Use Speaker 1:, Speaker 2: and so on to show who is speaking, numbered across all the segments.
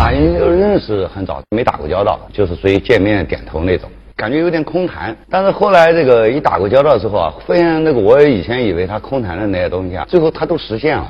Speaker 1: 马云就认识很早，没打过交道，就是属于见面点头那种，感觉有点空谈。但是后来这个一打过交道之后啊，发现那个我以前以为他空谈的那些东西啊，最后他都实现了，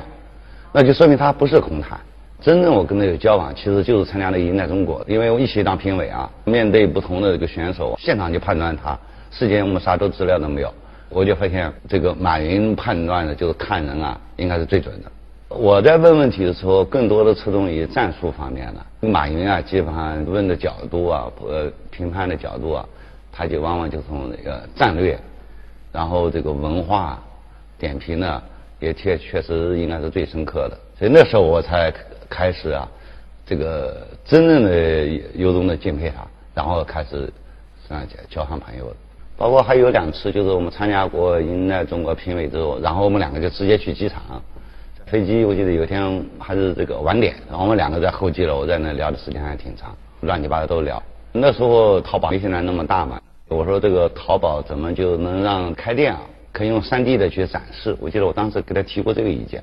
Speaker 1: 那就说明他不是空谈。真正我跟他有交往，其实就是参加那个赢在中国，因为我一起当评委啊，面对不同的这个选手，现场就判断他。事先我们啥都资料都没有，我就发现这个马云判断的就是看人啊，应该是最准的。我在问问题的时候，更多的侧重于战术方面的。马云啊，基本上问的角度啊，呃，评判的角度啊，他就往往就从那个战略，然后这个文化点评呢，也确确实应该是最深刻的。所以那时候我才开始啊，这个真正的由衷的敬佩他，然后开始这样交上朋友。包括还有两次，就是我们参加过迎来中国评委之后，然后我们两个就直接去机场。飞机我记得有一天还是这个晚点，然后我们两个在候机楼在那聊的时间还挺长，乱七八糟都聊。那时候淘宝没现在那么大嘛，我说这个淘宝怎么就能让开店啊，可以用三 D 的去展示？我记得我当时给他提过这个意见，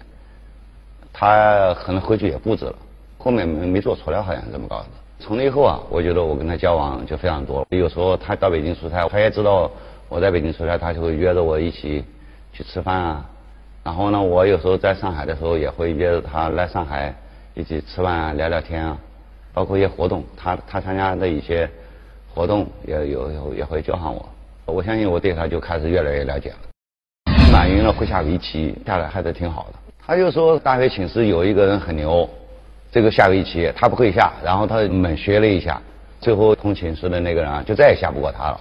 Speaker 1: 他可能回去也布置了，后面没没做出来，好像是这么搞的。从那以后啊，我觉得我跟他交往就非常多。有时候他到北京出差，他也知道我在北京出差，他就会约着我一起去吃饭啊。然后呢，我有时候在上海的时候也会约着他来上海一起吃饭啊、聊聊天啊，包括一些活动，他他参加的一些活动也有也会叫上我。我相信我对他就开始越来越了解了。马云呢会下围棋，下来还是挺好的。他就说大学寝室有一个人很牛，这个下围棋他不会下，然后他猛学了一下，最后同寝室的那个人啊就再也下不过他了。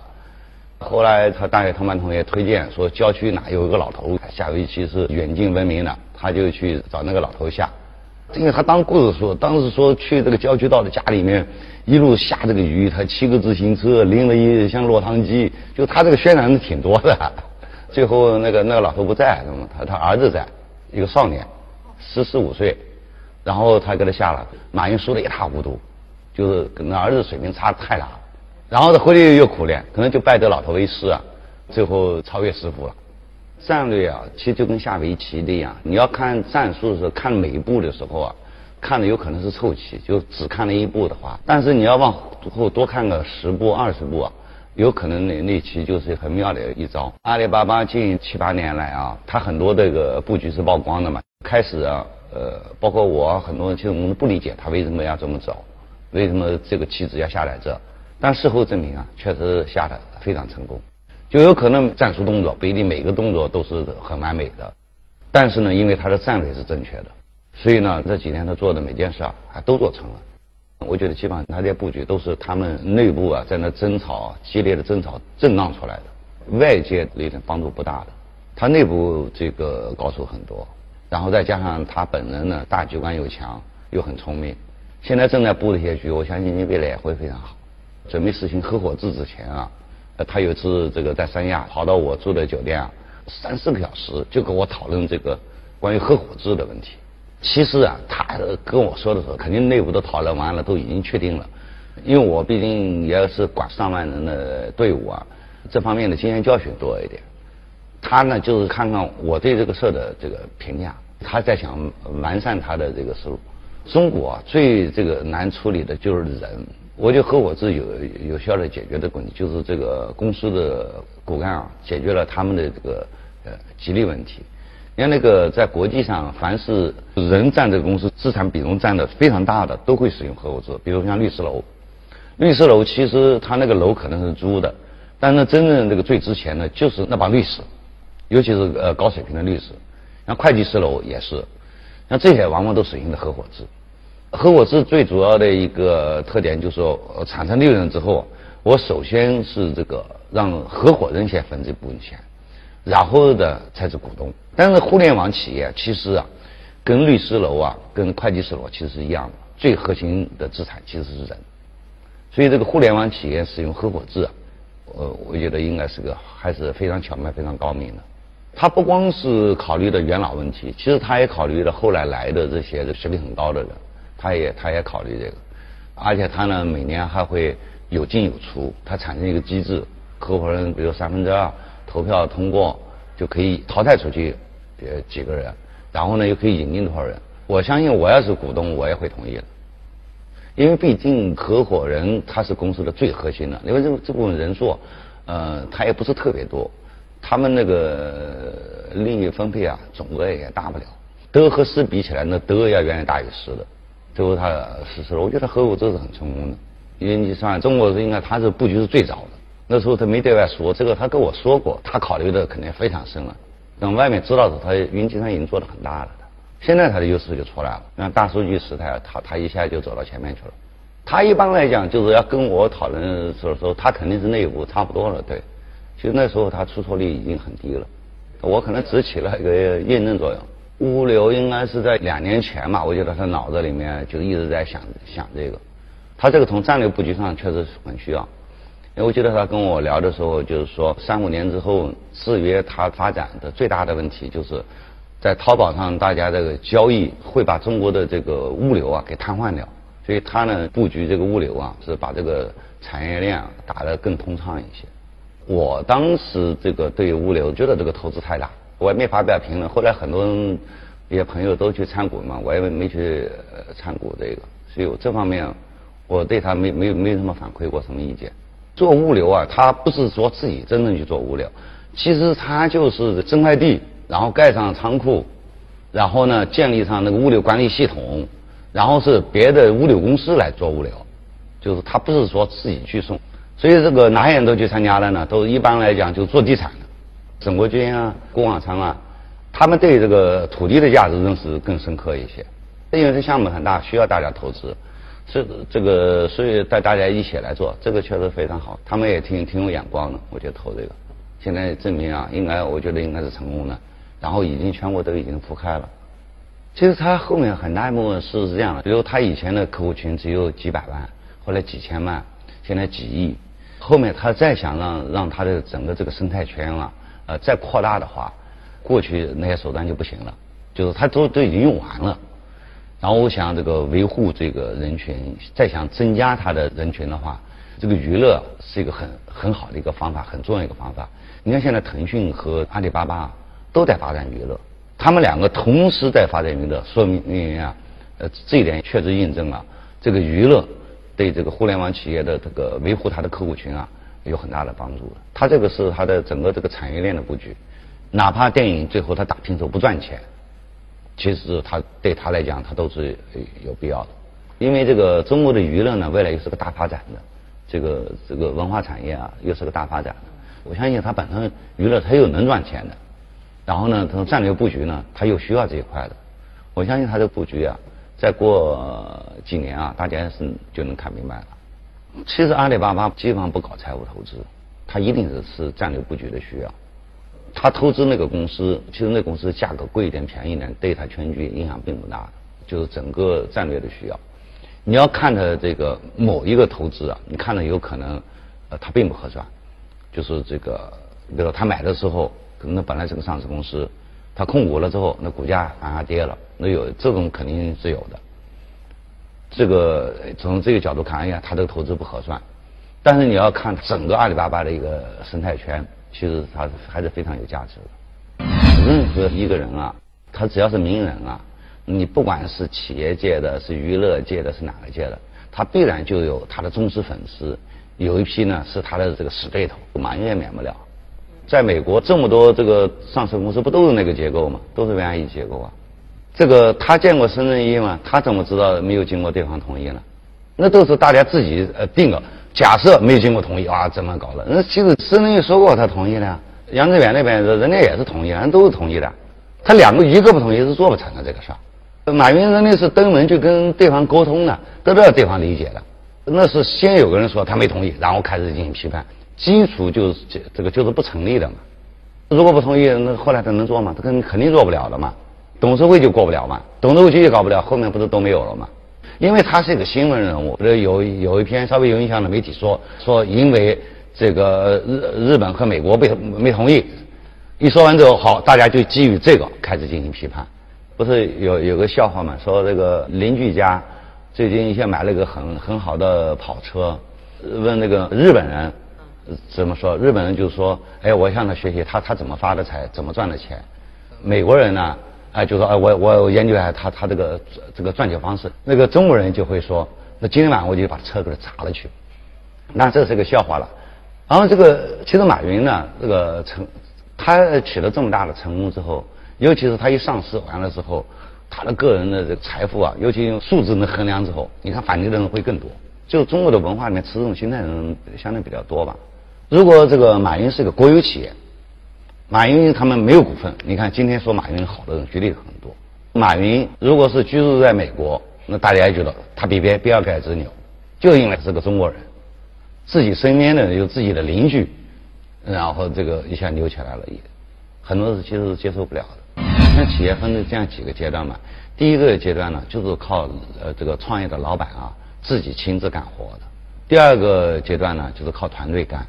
Speaker 1: 后来他大学同班同学推荐说，郊区哪有一个老头下围棋是远近闻名的，他就去找那个老头下。因为他当故事说，当时说去这个郊区到的家里面，一路下这个雨，他骑个自行车，拎了一箱落汤鸡，就他这个渲染的挺多的。最后那个那个老头不在，他他儿子在，一个少年，十四五岁，然后他给他下了，马云输的一塌糊涂，就是跟那儿子水平差太大了。然后他回去又苦练，可能就拜这老头为师啊，最后超越师傅了。战略啊，其实就跟下围棋的一样，你要看战术的时候，看每一步的时候啊，看的有可能是凑棋，就只看了一步的话，但是你要往后多看个十步二十步啊，有可能那那棋就是很妙的一招。阿里巴巴近七八年来啊，它很多这个布局是曝光的嘛，开始啊，呃，包括我很多人其实我们不理解他为什么要这么走，为什么这个棋子要下来这。但事后证明啊，确实下的非常成功，就有可能战术动作不一定每个动作都是很完美的，但是呢，因为他的战略是正确的，所以呢，这几年他做的每件事啊，还都做成了。我觉得基本上他这些布局都是他们内部啊在那争吵激烈的争吵震荡出来的，外界力量帮助不大的。他内部这个高手很多，然后再加上他本人呢大局观又强又很聪明，现在正在布的一些局，我相信你未来也会非常好。准备实行合伙制之前啊，他有一次这个在三亚跑到我住的酒店啊，三四个小时就跟我讨论这个关于合伙制的问题。其实啊，他跟我说的时候，肯定内部都讨论完了，都已经确定了。因为我毕竟也是管上万人的队伍啊，这方面的经验教训多一点。他呢，就是看看我对这个事的这个评价，他在想完善他的这个思路。中国最这个难处理的就是人。我觉得合伙制有有效的解决的问题，就是这个公司的骨干啊，解决了他们的这个呃激励问题。你看那个在国际上，凡是人占这个公司资产比重占的非常大的，都会使用合伙制。比如像律师楼，律师楼其实他那个楼可能是租的，但是真正这个最值钱的就是那帮律师，尤其是呃高水平的律师。像会计师楼也是，像这些往往都使用的合伙制。合伙制最主要的一个特点就是说，产生利润之后，我首先是这个让合伙人先分这部分钱，然后的才是股东。但是互联网企业其实啊，跟律师楼啊、跟会计师楼其实是一样的，最核心的资产其实是人。所以这个互联网企业使用合伙制，啊，呃，我觉得应该是个还是非常巧妙、非常高明的。他不光是考虑的元老问题，其实他也考虑了后来来的这些学历很高的人。他也他也考虑这个，而且他呢每年还会有进有出，他产生一个机制，合伙人比如三分之二投票通过就可以淘汰出去呃几个人，然后呢又可以引进多少人。我相信我要是股东我也会同意的，因为毕竟合伙人他是公司的最核心的，因为这这部分人数，呃，他也不是特别多，他们那个利益分配啊，总额也大不了。得和失比起来，那得要远远大于失的。最后他实施了，我觉得合伙这是很成功的，因为你算中国是应该他是布局是最早的，那时候他没对外说这个，他跟我说过，他考虑的肯定非常深了。等外面知道的时候，他云计算已经做的很大了。现在他的优势就出来了，像大数据时代，他他一下就走到前面去了。他一般来讲就是要跟我讨论的时候，他肯定是内部差不多了，对。其实那时候他出错率已经很低了，我可能只起了一个验证作用。物流应该是在两年前嘛，我觉得他脑子里面就一直在想想这个。他这个从战略布局上确实很需要。因为我记得他跟我聊的时候，就是说三五年之后，制约他发展的最大的问题就是，在淘宝上大家这个交易会把中国的这个物流啊给瘫痪掉，所以他呢布局这个物流啊是把这个产业链打得更通畅一些。我当时这个对物流觉得这个投资太大，我也没发表评论。后来很多人一些朋友都去参股嘛，我也没去参股这个，所以我这方面我对他没没没什么反馈过什么意见。做物流啊，他不是说自己真正去做物流，其实他就是征快递，然后盖上仓库，然后呢建立上那个物流管理系统，然后是别的物流公司来做物流，就是他不是说自己去送，所以这个哪些人都去参加了呢？都一般来讲就做地产的，沈国军啊、郭广昌啊，他们对这个土地的价值认识更深刻一些，因为这项目很大，需要大家投资。这这个，所以带大家一起来做，这个确实非常好。他们也挺挺有眼光的，我觉得投这个，现在证明啊，应该我觉得应该是成功的。然后已经全国都已经铺开了。其实他后面很大一部分是这样的，比如他以前的客户群只有几百万，后来几千万，现在几亿。后面他再想让让他的整个这个生态圈啊，呃，再扩大的话，过去那些手段就不行了，就是他都都已经用完了。然后我想这个维护这个人群，再想增加他的人群的话，这个娱乐是一个很很好的一个方法，很重要一个方法。你看现在腾讯和阿里巴巴都在发展娱乐，他们两个同时在发展娱乐，说明啊，呃，这一点确实印证了这个娱乐对这个互联网企业的这个维护它的客户群啊有很大的帮助。它这个是它的整个这个产业链的布局，哪怕电影最后它打平手不赚钱。其实他对他来讲，他都是有必要的，因为这个中国的娱乐呢，未来又是个大发展的，这个这个文化产业啊，又是个大发展的。我相信他本身娱乐他又能赚钱的，然后呢，他战略布局呢，他又需要这一块的。我相信他的布局啊，再过几年啊，大家是就能看明白了。其实阿里巴巴基本上不搞财务投资，他一定是是战略布局的需要。他投资那个公司，其实那公司价格贵一点、便宜一点，对他全局影响并不大，就是整个战略的需要。你要看他这个某一个投资啊，你看了有可能，呃，他并不合算，就是这个，比如说他买的时候，可能本来是个上市公司，他控股了之后，那股价反而跌了，那有这种肯定是有的。这个从这个角度看，哎呀，他这个投资不合算。但是你要看整个阿里巴巴的一个生态圈。其实他还是非常有价值的。任何一个人啊，他只要是名人啊，你不管是企业界的、是娱乐界的、是哪个界的，他必然就有他的忠实粉丝。有一批呢是他的这个死对头，马云也免不了。在美国这么多这个上市公司，不都是那个结构吗？都是 VIE 结构啊。这个他见过孙正义吗？他怎么知道没有经过对方同意呢？那都是大家自己呃定的。假设没经过同意啊，怎么搞的？那其实孙正义说过他同意的，杨致远那边人家也是同意，人都是同意的。他两个一个不同意是做不成的这个事儿。马云人家是登门就跟对方沟通的，都知道对方理解的。那是先有个人说他没同意，然后开始进行批判，基础就是这这个就是不成立的嘛。如果不同意，那后来他能做吗？他肯肯定做不了的嘛。董事会就过不了嘛，董事会继续搞不了，后面不是都没有了吗？因为他是一个新闻人物，有有一篇稍微有影响的媒体说说，因为这个日日本和美国被没同意，一说完之后，好，大家就基于这个开始进行批判。不是有有个笑话嘛？说这个邻居家最近一下买了个很很好的跑车，问那个日本人怎么说？日本人就说：“哎，我向他学习，他他怎么发的财，怎么赚的钱。”美国人呢？哎，就说哎，我我研究一下他他这个这个赚钱方式。那个中国人就会说，那今天晚上我就把车给他砸了去。那这是个笑话了。然后这个其实马云呢，这个成他取得这么大的成功之后，尤其是他一上市完了之后，他的个人的这个财富啊，尤其用数字能衡量之后，你看反对的人会更多。就中国的文化里面持这种心态的人相对比较多吧。如果这个马云是个国有企业，马云他们没有股份，你看今天说马云好的人绝对很多。马云如果是居住在美国，那大家也觉得他比别比尔盖茨牛，就因为是个中国人，自己身边的有自己的邻居，然后这个一下牛起来了，也很多人其实是接受不了的。那企业分成这样几个阶段嘛，第一个阶段呢，就是靠呃这个创业的老板啊自己亲自干活的；第二个阶段呢，就是靠团队干，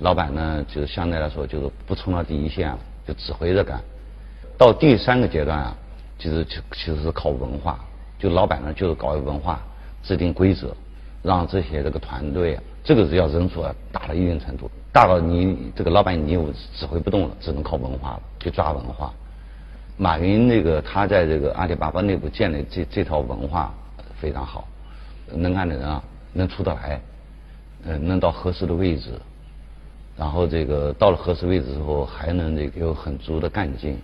Speaker 1: 老板呢就是相对来说就是不冲到第一线了，就指挥着干；到第三个阶段啊。其实就其实是靠文化，就老板呢就是搞文化，制定规则，让这些这个团队啊，这个是要人数啊大到一定程度，大到你这个老板你又指挥不动了，只能靠文化了，去抓文化。马云那个他在这个阿里巴巴内部建立这这套文化非常好，能干的人啊能出得来，嗯能到合适的位置，然后这个到了合适位置之后还能这个有很足的干劲。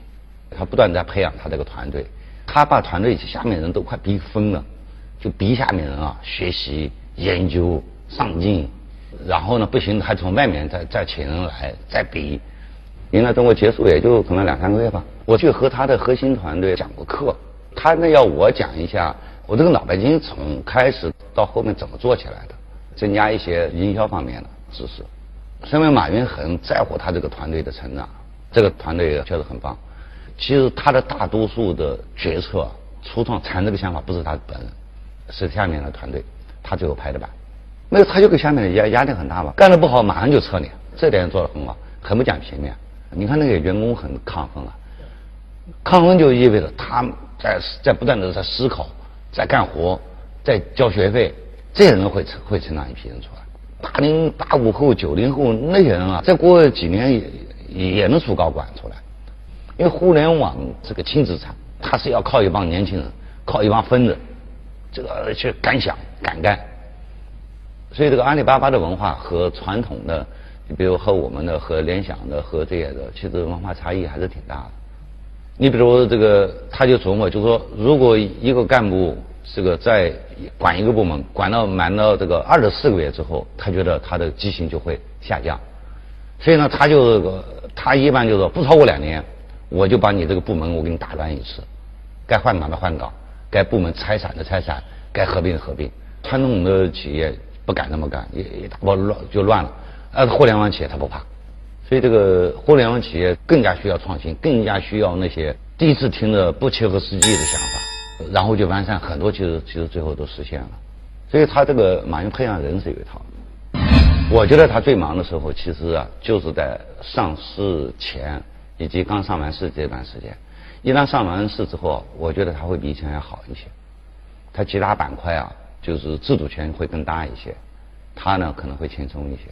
Speaker 1: 他不断在培养他这个团队，他把团队下面人都快逼疯了，就逼下面人啊学习、研究、上进，然后呢不行还从外面再再请人来再逼。迎来中国结束也就可能两三个月吧，我去和他的核心团队讲过课，他呢要我讲一下我这个脑白金从开始到后面怎么做起来的，增加一些营销方面的知识。身为马云很在乎他这个团队的成长，这个团队确实很棒。其实他的大多数的决策、初创产这个想法不是他本人，是下面的团队，他最后拍的板。那他就给下面的压压力很大嘛，干的不好马上就撤你，这点做的很好，很不讲情面。你看那个员工很亢奋啊，亢奋就意味着他在在不断的在思考，在干活，在交学费，这些人会成会成长一批人出来。八零八五后、九零后那些人啊，再过几年也也能出高管出来。因为互联网这个轻资产，它是要靠一帮年轻人，靠一帮疯子，这个去敢想敢干。所以这个阿里巴巴的文化和传统的，你比如和我们的、和联想的、和这些的，其实文化差异还是挺大的。你比如这个，他就琢磨，就说如果一个干部这个在管一个部门，管到满到这个二十四个月之后，他觉得他的激情就会下降。所以呢，他就他一般就是不超过两年。我就把你这个部门我给你打乱一次，该换岗的换岗，该部门拆散的拆散，该合并的合并。传统的企业不敢那么干，一一打包乱就乱了。呃，互联网企业他不怕，所以这个互联网企业更加需要创新，更加需要那些第一次听着不切合实际的想法，然后就完善很多，其实其实最后都实现了。所以他这个马云培养人是有一套。我觉得他最忙的时候，其实啊就是在上市前。以及刚上完市这段时间，一旦上完市之后，我觉得他会比以前要好一些。他其他板块啊，就是自主权会更大一些，他呢可能会轻松一些。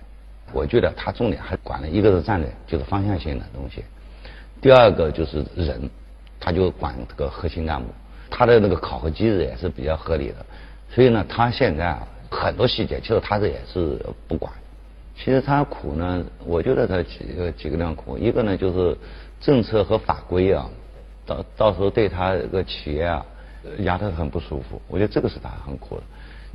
Speaker 1: 我觉得他重点还管了一个是战略，就是方向性的东西；第二个就是人，他就管这个核心干部，他的那个考核机制也是比较合理的。所以呢，他现在啊很多细节，其实他这也是不管。其实他苦呢，我觉得他几个几个量苦，一个呢就是政策和法规啊，到到时候对他这个企业啊压得很不舒服，我觉得这个是他很苦的。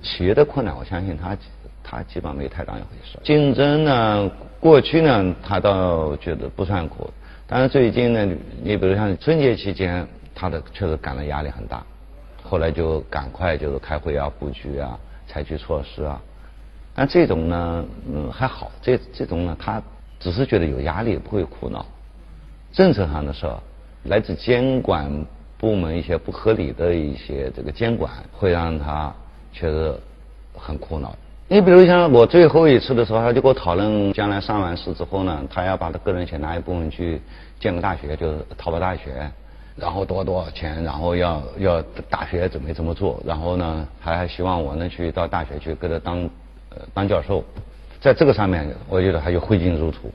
Speaker 1: 企业的困难，我相信他他基本上没太当一回事。竞争呢，过去呢他倒觉得不算苦，但是最近呢，你比如像春节期间，他的确实感到压力很大，后来就赶快就是开会啊、布局啊、采取措施啊。但这种呢，嗯，还好。这这种呢，他只是觉得有压力，不会苦恼。政策上的事儿，来自监管部门一些不合理的一些这个监管，会让他确实很苦恼。你比如像我最后一次的时候，他就跟我讨论，将来上完市之后呢，他要把他个人钱拿一部分去建个大学，就是淘宝大学，然后多多少钱，然后要要大学准备怎么做，然后呢，他还希望我能去到大学去给他当。呃，当教授，在这个上面，我觉得他就挥金如土。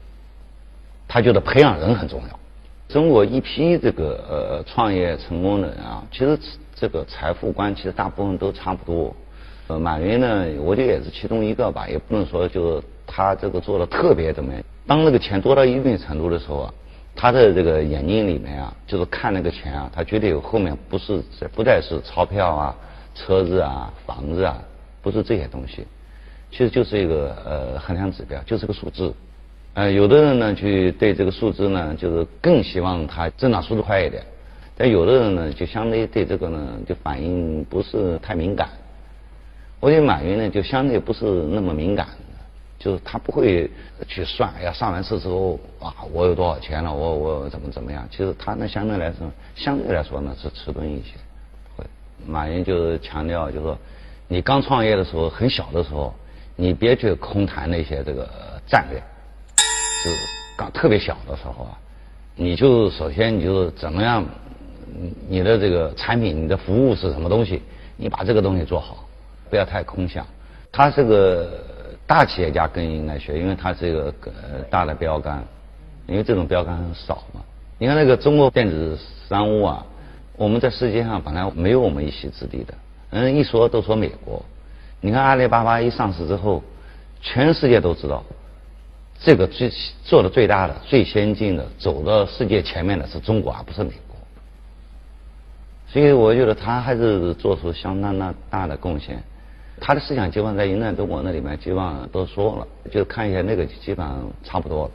Speaker 1: 他觉得培养人很重要。中国一批这个呃创业成功的人啊，其实这个财富观其实大部分都差不多，呃，马云呢，我觉得也是其中一个吧，也不能说就他这个做的特别怎么样。当那个钱多到一定程度的时候啊，他的这个眼睛里面啊，就是看那个钱啊，他觉得有后面不是不再是钞票啊、车子啊、房子啊，不是这些东西，其实就是一个呃衡量指标，就是个数字。呃，有的人呢，去对这个数字呢，就是更希望它增长速度快一点；但有的人呢，就相对对这个呢，就反应不是太敏感。我觉得马云呢，就相对不是那么敏感，就是他不会去算，哎呀，上完市之后，啊，我有多少钱了，我我怎么怎么样？其实他呢，相对来说，相对来说呢，是迟钝一些。会，马云就是强调，就是说，你刚创业的时候，很小的时候，你别去空谈那些这个战略。是刚特别小的时候啊，你就首先你就怎么样，你的这个产品、你的服务是什么东西，你把这个东西做好，不要太空想。他这个大企业家更应该学，因为他是一个呃大的标杆，因为这种标杆很少嘛。你看那个中国电子商务啊，我们在世界上本来没有我们一席之地的，嗯，一说都说美国。你看阿里巴巴一上市之后，全世界都知道。这个最做的最大的、最先进的、走到世界前面的是中国，而不是美国。所以我觉得他还是做出相当大大的贡献。他的思想基本上在云南中国那里面基本上都说了，就看一下那个基本上差不多了。